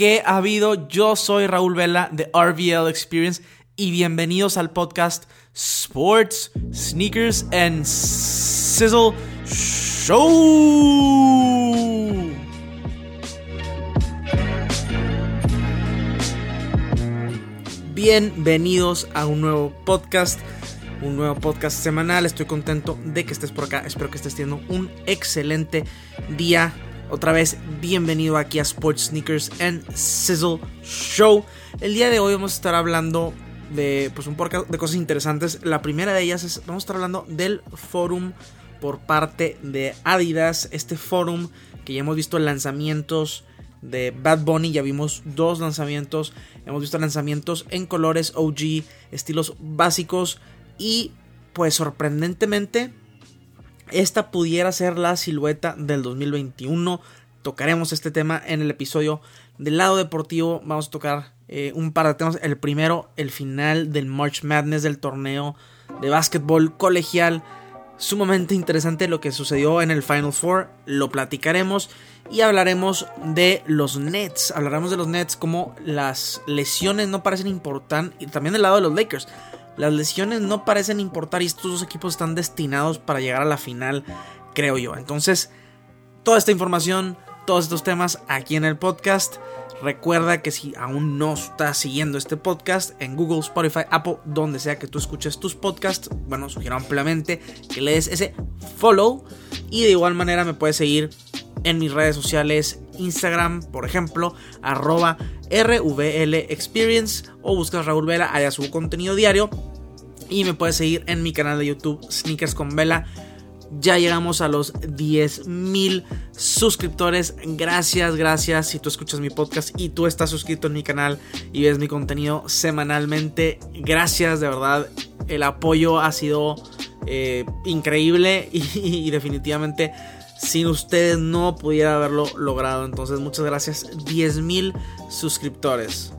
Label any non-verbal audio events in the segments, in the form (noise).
¿Qué ha habido? Yo soy Raúl Vela de RVL Experience y bienvenidos al podcast Sports, Sneakers and Sizzle Show. Bienvenidos a un nuevo podcast, un nuevo podcast semanal. Estoy contento de que estés por acá. Espero que estés teniendo un excelente día otra vez, bienvenido aquí a Sports Sneakers and Sizzle Show. El día de hoy vamos a estar hablando de, pues, un de cosas interesantes. La primera de ellas es, vamos a estar hablando del forum por parte de Adidas. Este forum que ya hemos visto lanzamientos de Bad Bunny, ya vimos dos lanzamientos. Hemos visto lanzamientos en colores OG, estilos básicos y pues sorprendentemente esta pudiera ser la silueta del 2021. Tocaremos este tema en el episodio del lado deportivo. Vamos a tocar eh, un par de temas. El primero, el final del March Madness del torneo de básquetbol colegial. Sumamente interesante lo que sucedió en el Final Four. Lo platicaremos y hablaremos de los Nets. Hablaremos de los Nets como las lesiones no parecen importantes. Y también del lado de los Lakers. Las lesiones no parecen importar y estos dos equipos están destinados para llegar a la final, creo yo. Entonces, toda esta información, todos estos temas aquí en el podcast. Recuerda que si aún no estás siguiendo este podcast en Google, Spotify, Apple, donde sea que tú escuches tus podcasts, bueno, sugiero ampliamente que le des ese follow. Y de igual manera me puedes seguir en mis redes sociales, Instagram, por ejemplo, arroba RVL Experience o buscas Raúl Vela, allá subo contenido diario. Y me puedes seguir en mi canal de YouTube, Sneakers con Vela. Ya llegamos a los 10.000 suscriptores. Gracias, gracias. Si tú escuchas mi podcast y tú estás suscrito en mi canal y ves mi contenido semanalmente, gracias, de verdad. El apoyo ha sido eh, increíble (laughs) y definitivamente sin ustedes no pudiera haberlo logrado. Entonces, muchas gracias. 10.000 suscriptores.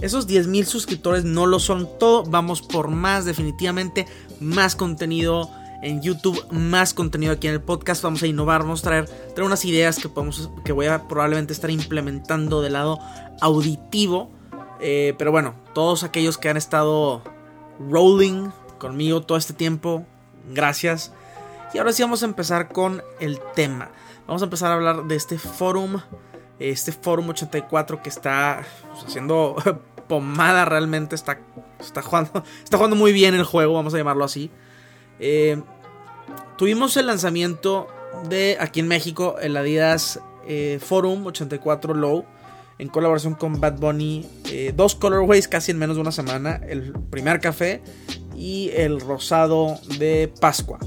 Esos 10.000 suscriptores no lo son todo. Vamos por más, definitivamente. Más contenido en YouTube, más contenido aquí en el podcast. Vamos a innovar, vamos a traer, traer unas ideas que, podemos, que voy a probablemente estar implementando del lado auditivo. Eh, pero bueno, todos aquellos que han estado rolling conmigo todo este tiempo, gracias. Y ahora sí vamos a empezar con el tema. Vamos a empezar a hablar de este forum, este forum 84 que está pues, haciendo (laughs) pomada realmente, está, está, jugando, está jugando muy bien el juego, vamos a llamarlo así. Eh, tuvimos el lanzamiento de aquí en México, el Adidas eh, Forum 84 Low, en colaboración con Bad Bunny. Eh, dos colorways casi en menos de una semana, el primer café y el rosado de Pascua.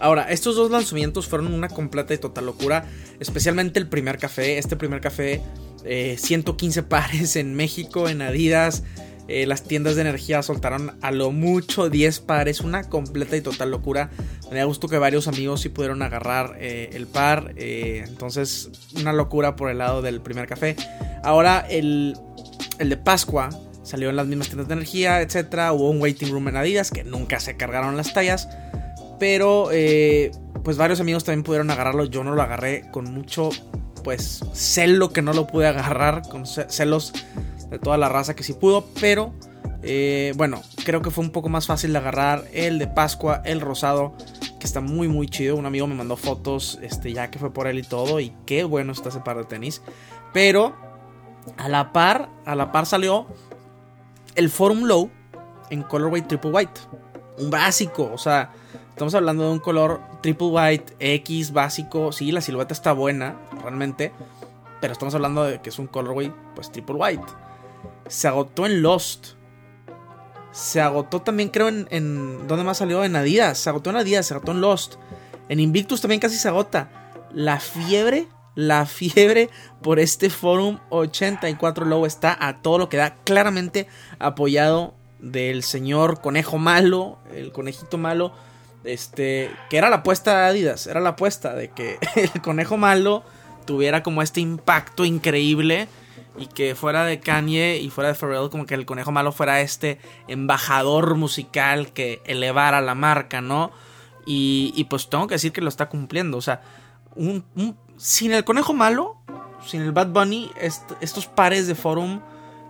Ahora, estos dos lanzamientos fueron una completa y total locura, especialmente el primer café. Este primer café, 115 eh, pares en México, en Adidas. Eh, las tiendas de energía soltaron a lo mucho 10 pares, una completa y total locura. Me da gusto que varios amigos sí pudieron agarrar eh, el par. entonces, una locura por el lado del primer café. Ahora, el, el de Pascua salió en las mismas tiendas de energía, etc. Hubo un waiting room en Adidas que nunca se cargaron las tallas. Pero eh, pues varios amigos también pudieron agarrarlo. Yo no lo agarré con mucho pues celo que no lo pude agarrar. Con celos de toda la raza que sí pudo. Pero eh, bueno, creo que fue un poco más fácil de agarrar el de Pascua, el rosado. Que está muy muy chido. Un amigo me mandó fotos este, ya que fue por él y todo. Y qué bueno está ese par de tenis. Pero a la par, a la par salió el Forum Low en Colorway Triple White. Un básico, o sea, Estamos hablando de un color triple white, X, básico. Sí, la silueta está buena, realmente. Pero estamos hablando de que es un colorway, pues triple white. Se agotó en Lost. Se agotó también, creo, en, en. ¿Dónde más salió? En Adidas. Se agotó en Adidas, se agotó en Lost. En Invictus también casi se agota. La fiebre, la (laughs) fiebre por este Forum 84 Low está a todo lo que da. Claramente apoyado del señor conejo malo, el conejito malo este, que era la apuesta de Adidas, era la apuesta de que (laughs) el conejo malo tuviera como este impacto increíble y que fuera de Kanye y fuera de Pharrell como que el conejo malo fuera este embajador musical que elevara la marca, ¿no? Y, pues tengo que decir que lo está cumpliendo, o sea, sin el conejo malo, sin el Bad Bunny, estos pares de Forum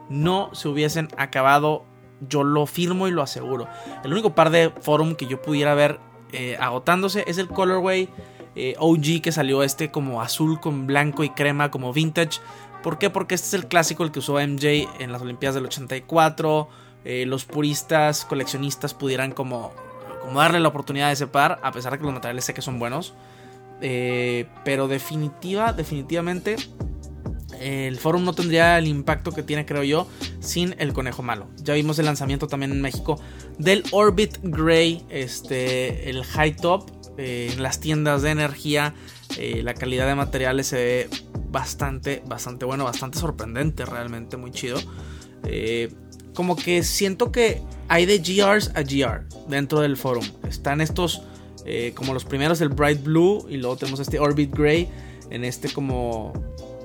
no se hubiesen acabado. Yo lo firmo y lo aseguro. El único par de Forum que yo pudiera ver eh, agotándose es el Colorway eh, OG que salió este como azul con blanco y crema como vintage. ¿Por qué? Porque este es el clásico el que usó MJ en las Olimpiadas del 84. Eh, los puristas, coleccionistas pudieran como, como darle la oportunidad de ese par, a pesar de que los materiales sé que son buenos. pero definitiva, definitivamente el forum no tendría el impacto que tiene, creo yo, sin el conejo malo. Ya vimos el lanzamiento también en México del Orbit Gray, este, el high top, eh, en las tiendas de energía. Eh, la calidad de materiales se ve bastante, bastante bueno, bastante sorprendente, realmente muy chido. Eh, como que siento que hay de GRs a GR dentro del forum. Están estos, como los primeros, el Bright Blue, y luego tenemos este Orbit Gray, en este como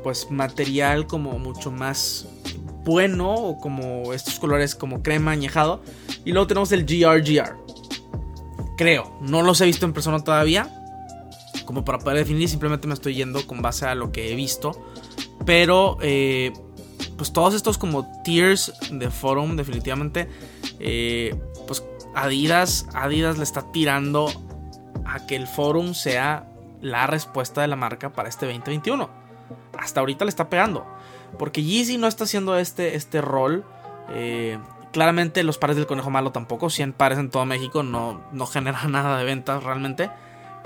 pues material como mucho más bueno o como estos colores como crema añejado. Y luego tenemos el GRGR creo no los he visto en persona todavía como para poder definir simplemente me estoy yendo con base a lo que he visto. Pero eh, pues todos estos como tiers de forum definitivamente eh, pues Adidas Adidas le está tirando a que el forum sea la respuesta de la marca para este 2021 hasta ahorita le está pegando. Porque Yeezy no está haciendo este, este rol. Eh, claramente los pares del conejo malo tampoco. 100 pares en todo México no, no genera (laughs) nada de ventas realmente.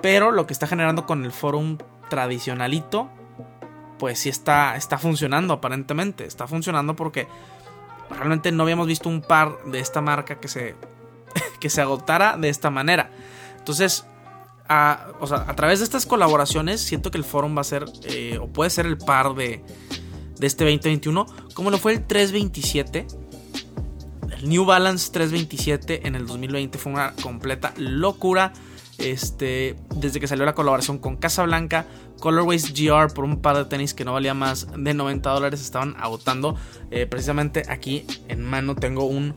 Pero lo que está generando con el forum tradicionalito, pues sí está, está funcionando aparentemente. Está funcionando porque realmente no habíamos visto un par de esta marca que se, (laughs) que se agotara de esta manera. Entonces, a, o sea, a través de estas colaboraciones, siento que el forum va a ser, eh, o puede ser el par de, de este 2021, como lo fue el 327. El New Balance 327 en el 2020 fue una completa locura. Este, desde que salió la colaboración con Casablanca, Colorways GR por un par de tenis que no valía más de 90 dólares estaban agotando. Eh, precisamente aquí en mano tengo un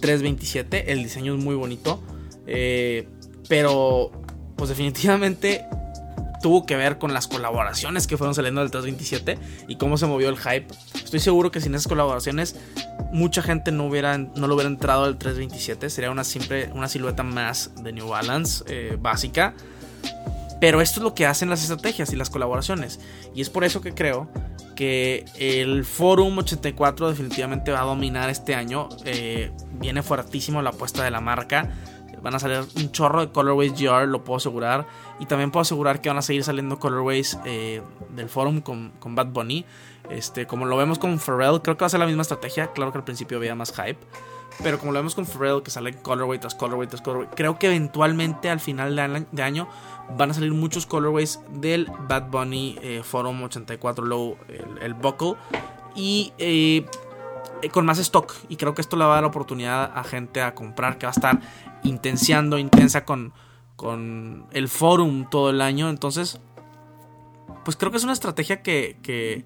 327. El diseño es muy bonito. Eh, pero pues definitivamente tuvo que ver con las colaboraciones que fueron saliendo del 327 y cómo se movió el hype. Estoy seguro que sin esas colaboraciones mucha gente no, hubiera, no lo hubiera entrado al 327. Sería una simple una silueta más de New Balance eh, básica. Pero esto es lo que hacen las estrategias y las colaboraciones. Y es por eso que creo que el Forum 84 definitivamente va a dominar este año. Eh, viene fuertísimo la apuesta de la marca. Van a salir un chorro de colorways GR, lo puedo asegurar. Y también puedo asegurar que van a seguir saliendo colorways eh, del forum con, Bad Bunny. Este, como lo vemos con Pharrell, creo que va a ser la misma estrategia. Claro que al principio había más hype. Pero como lo vemos con Pharrell, que sale colorway tras colorway tras colorway, creo que eventualmente al final de año van a salir muchos colorways del Bad Bunny eh, Forum 84 Low, el, Buckle. Y eh, con más stock. Y creo que esto le va a dar oportunidad a gente a comprar, que va a estar intensiando, intensa con, con el forum todo el año. Entonces, pues creo que es una estrategia que, que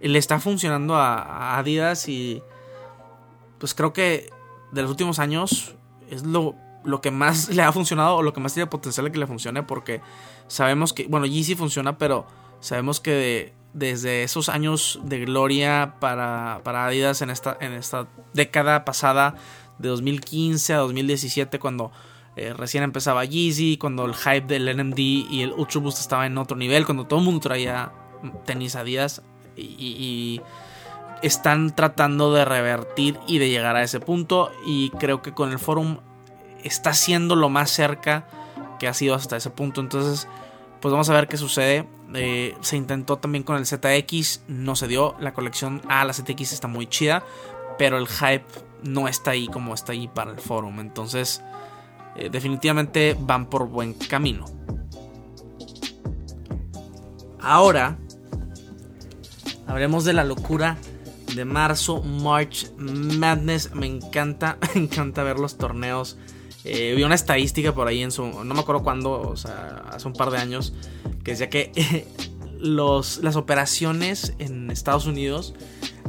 le está funcionando a, Adidas y pues creo que de los últimos años es lo, lo que más (laughs) le ha funcionado o lo que más tiene potencial de que le funcione porque sabemos que, bueno, Yeezy funciona, pero sabemos que desde esos años de gloria para, para Adidas en esta, en esta década pasada, de 2015 a 2017 cuando eh, recién empezaba Yeezy, cuando el hype del NMD y el Ultra Boost estaba en otro nivel, cuando todo el mundo traía tenis Adidas y, y, están tratando de revertir y de llegar a ese punto y creo que con el forum está siendo lo más cerca que ha sido hasta ese punto, entonces pues vamos a ver qué sucede. Eh, se intentó también con el ZX, no se dio. La colección A, la ZX está muy chida, pero el hype no está ahí como está ahí para el forum. Entonces, eh, definitivamente van por buen camino. Ahora, hablemos de la locura de marzo, March Madness. Me encanta, (laughs) me encanta ver los torneos. Eh, una estadística por ahí en su. No me acuerdo cuándo, o sea, hace un par de años. Que decía que (laughs) los, las operaciones en Estados Unidos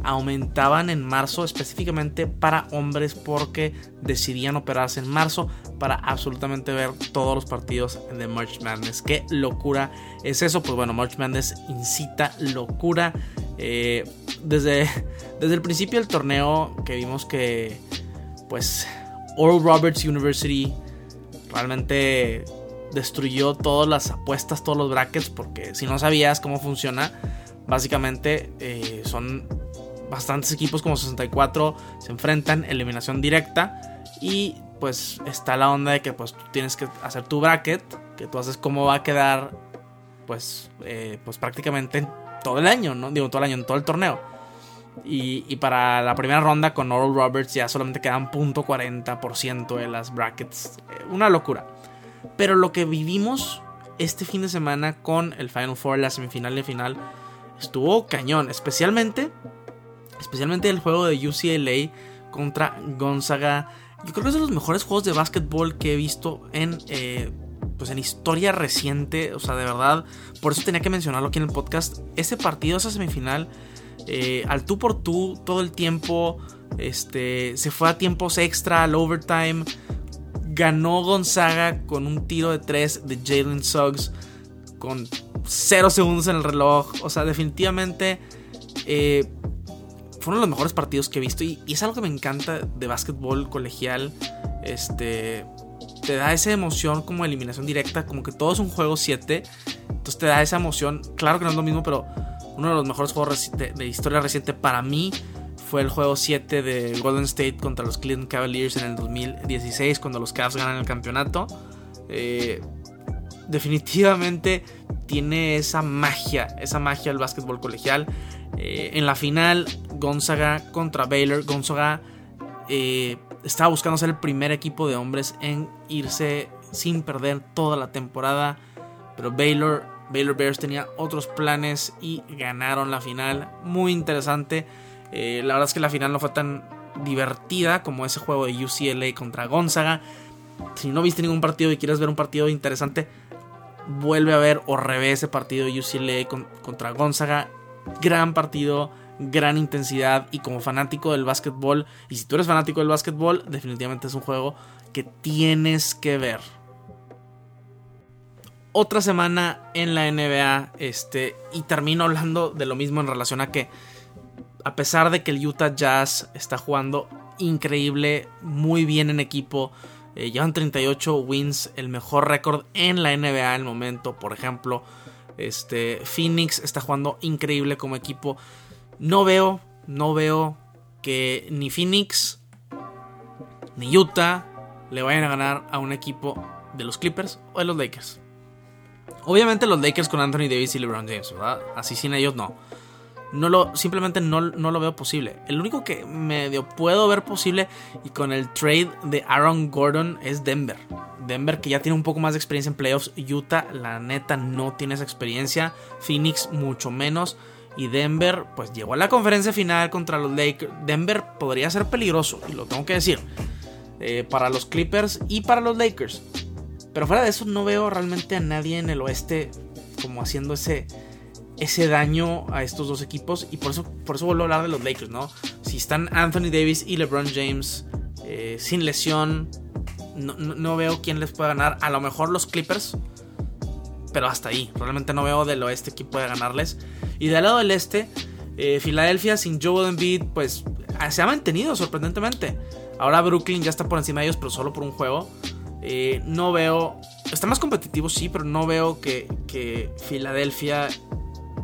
aumentaban en marzo específicamente para hombres porque decidían operarse en marzo para absolutamente ver todos los partidos de March Madness. Qué locura es eso. Pues bueno, March Madness incita locura. Eh, desde, desde el principio del torneo que vimos que pues Oral Roberts University realmente destruyó todas las apuestas, todos los brackets, porque si no sabías cómo funciona, básicamente eh, son bastantes equipos como 64 se enfrentan, eliminación directa y pues está la onda de que pues tienes que hacer tu bracket, que tú haces cómo va a quedar pues, eh, pues prácticamente todo el año, ¿no? Digo todo el año, en todo el torneo. Y, para la primera ronda con Oral Roberts ya solamente quedan .40% de las brackets. Eh, una locura. Pero lo que vivimos este fin de semana con el Final Four, la semifinal y final, estuvo cañón. Especialmente Especialmente el juego de UCLA contra Gonzaga. Yo creo que es de los mejores juegos de básquetbol que he visto en, eh, pues en historia reciente. O sea, de verdad. Por eso tenía que mencionarlo aquí en el podcast. Ese partido, esa semifinal, eh, al tú por tú, todo el tiempo. Este, se fue a tiempos extra, al overtime. Ganó Gonzaga con un tiro de 3 de Jalen Suggs. Con 0 segundos en el reloj. O sea, definitivamente. Eh, fueron los mejores partidos que he visto y, es algo que me encanta de básquetbol colegial. Este, te da esa emoción como eliminación directa, como que todo es un juego 7. Entonces te da esa emoción. Claro que no es lo mismo, pero uno de los mejores juegos de, historia reciente para mí fue el juego 7 de Golden State contra los Cleveland Cavaliers en el 2016, cuando los Cavs ganan el campeonato. Eh, definitivamente tiene esa magia, esa magia del básquetbol colegial. Eh, en la final, Gonzaga contra Baylor. Gonzaga eh, estaba buscando ser el primer equipo de hombres en irse sin perder toda la temporada. Pero Baylor, Baylor Bears tenía otros planes y ganaron la final. Muy interesante. Eh, la verdad es que la final no fue tan divertida como ese juego de UCLA contra Gonzaga. Si no viste ningún partido y quieres ver un partido interesante, vuelve a ver o revé ese partido de UCLA contra Gonzaga. Gran partido, gran intensidad y como fanático del básquetbol, y si tú eres fanático del básquetbol, definitivamente es un juego que tienes que ver. Otra semana en la NBA, este, y termino hablando de lo mismo en relación a que, a pesar de que el Utah Jazz está jugando increíble, muy bien en equipo, eh, llevan 38 wins, el mejor récord en la NBA el momento, por ejemplo. Este, Phoenix está jugando increíble como equipo. No veo, no veo que ni Phoenix ni Utah le vayan a ganar a un equipo de los Clippers o de los Lakers. Obviamente los Lakers con Anthony Davis y LeBron James, ¿verdad? Así sin ellos no no lo, simplemente no, no, lo veo posible. El único que medio puedo ver posible y con el trade de Aaron Gordon es Denver. Denver que ya tiene un poco más de experiencia en playoffs. Utah, la neta, no tiene esa experiencia. Phoenix, mucho menos. Y Denver, pues llegó a la conferencia final contra los Lakers. Denver podría ser peligroso, y lo tengo que decir. Eh, para los Clippers y para los Lakers. Pero fuera de eso, no veo realmente a nadie en el oeste como haciendo ese, ese daño a estos dos equipos. Y por eso, por eso vuelvo a hablar de los Lakers, ¿no? Si están Anthony Davis y LeBron James eh, sin lesión, no, veo quién les pueda ganar. A lo mejor los Clippers. Pero hasta ahí. Realmente no veo del oeste quién puede ganarles. Y del lado del este, eh, Filadelfia sin Joel Embiid, pues se ha mantenido sorprendentemente. Ahora Brooklyn ya está por encima de ellos, pero solo por un juego. Eh, no veo. Está más competitivo, sí, pero no veo que, que Filadelfia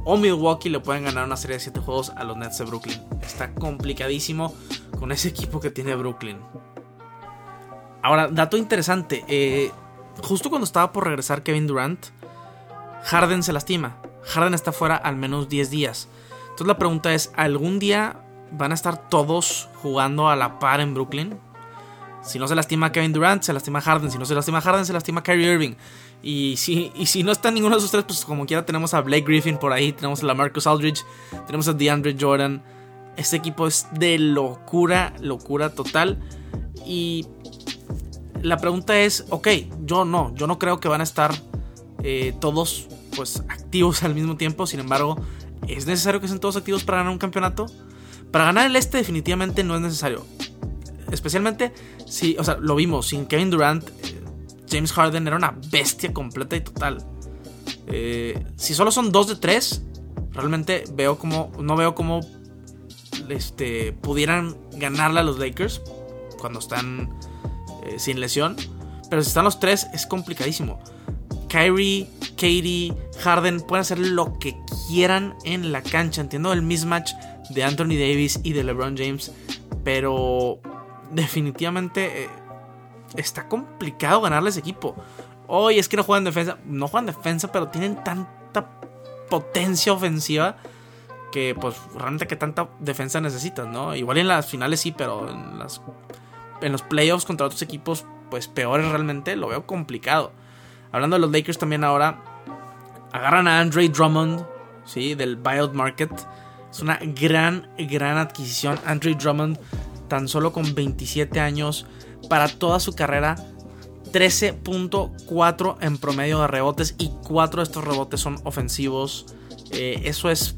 o Milwaukee le pueden ganar una serie de 7 juegos a los Nets de Brooklyn. Está complicadísimo con ese equipo que tiene Brooklyn. Ahora, dato interesante. Eh, justo cuando estaba por regresar Kevin Durant, Harden se lastima. Harden está fuera al menos 10 días. Entonces la pregunta es, ¿algún día van a estar todos jugando a la par en Brooklyn? Si no se lastima Kevin Durant, se lastima Harden. Si no se lastima Harden, se lastima Kyrie Irving. Y si, y si no está ninguno de esos tres, pues como quiera tenemos a Blake Griffin por ahí, tenemos a la Marcus Aldridge, tenemos a DeAndre Jordan. Este equipo es de locura, locura total. Y la pregunta es, ok, yo no, yo no creo que van a estar eh, todos pues activos al mismo tiempo. Sin embargo, ¿es necesario que estén todos activos para ganar un campeonato? Para ganar el este definitivamente no es necesario. Especialmente si, o sea, lo vimos, sin Kevin Durant, eh, James Harden era una bestia completa y total. Eh, si solo son 2 de 3, realmente veo como, no veo cómo este, pudieran ganarle a los Lakers cuando están eh, sin lesión. Pero si están los tres, es complicadísimo. Kyrie, Katie, Harden pueden hacer lo que quieran en la cancha. Entiendo el mismatch de Anthony Davis y de LeBron James. Pero definitivamente eh, está complicado ganarle ese equipo. Hoy es que no juegan defensa. No juegan defensa, pero tienen tanta potencia ofensiva que pues realmente que tanta defensa necesitas, ¿no? Igual en las finales sí, pero en, las, en los playoffs contra otros equipos pues peores realmente lo veo complicado. Hablando de los Lakers también ahora, agarran a Andre Drummond, ¿sí? Del buyout market. Es una gran, gran adquisición. Andre Drummond, tan solo con 27 años, para toda su carrera, 13.4 en promedio de rebotes y 4 de estos rebotes son ofensivos. Eh, eso es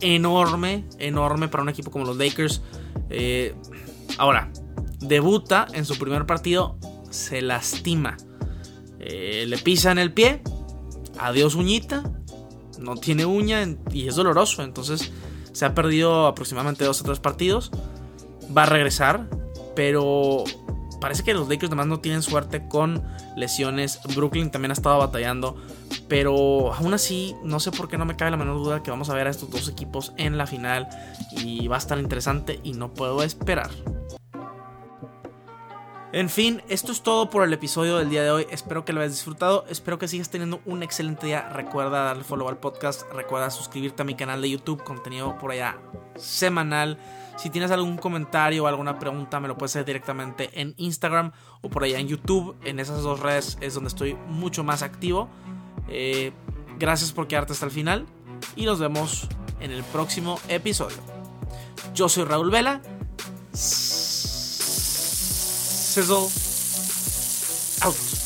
enorme, enorme para un equipo como los Lakers. Eh, ahora, debuta en su primer partido, se lastima. Eh, le pisa en el pie, adiós uñita, no tiene uña y es doloroso. Entonces se ha perdido aproximadamente dos o tres partidos. Va a regresar, pero parece que los Lakers además no tienen suerte con lesiones. Brooklyn también ha estado batallando. Pero aún así, no sé por qué no me cabe la menor duda que vamos a ver a estos dos equipos en la final. Y va a estar interesante y no puedo esperar. En fin, esto es todo por el episodio del día de hoy. Espero que lo hayas disfrutado. Espero que sigas teniendo un excelente día. Recuerda darle follow al podcast. Recuerda suscribirte a mi canal de YouTube. Contenido por allá semanal. Si tienes algún comentario o alguna pregunta, me lo puedes hacer directamente en Instagram o por allá en YouTube. En esas dos redes es donde estoy mucho más activo. Eh, gracias por quedarte hasta el final y nos vemos en el próximo episodio. Yo soy Raúl Vela. Sizzle out.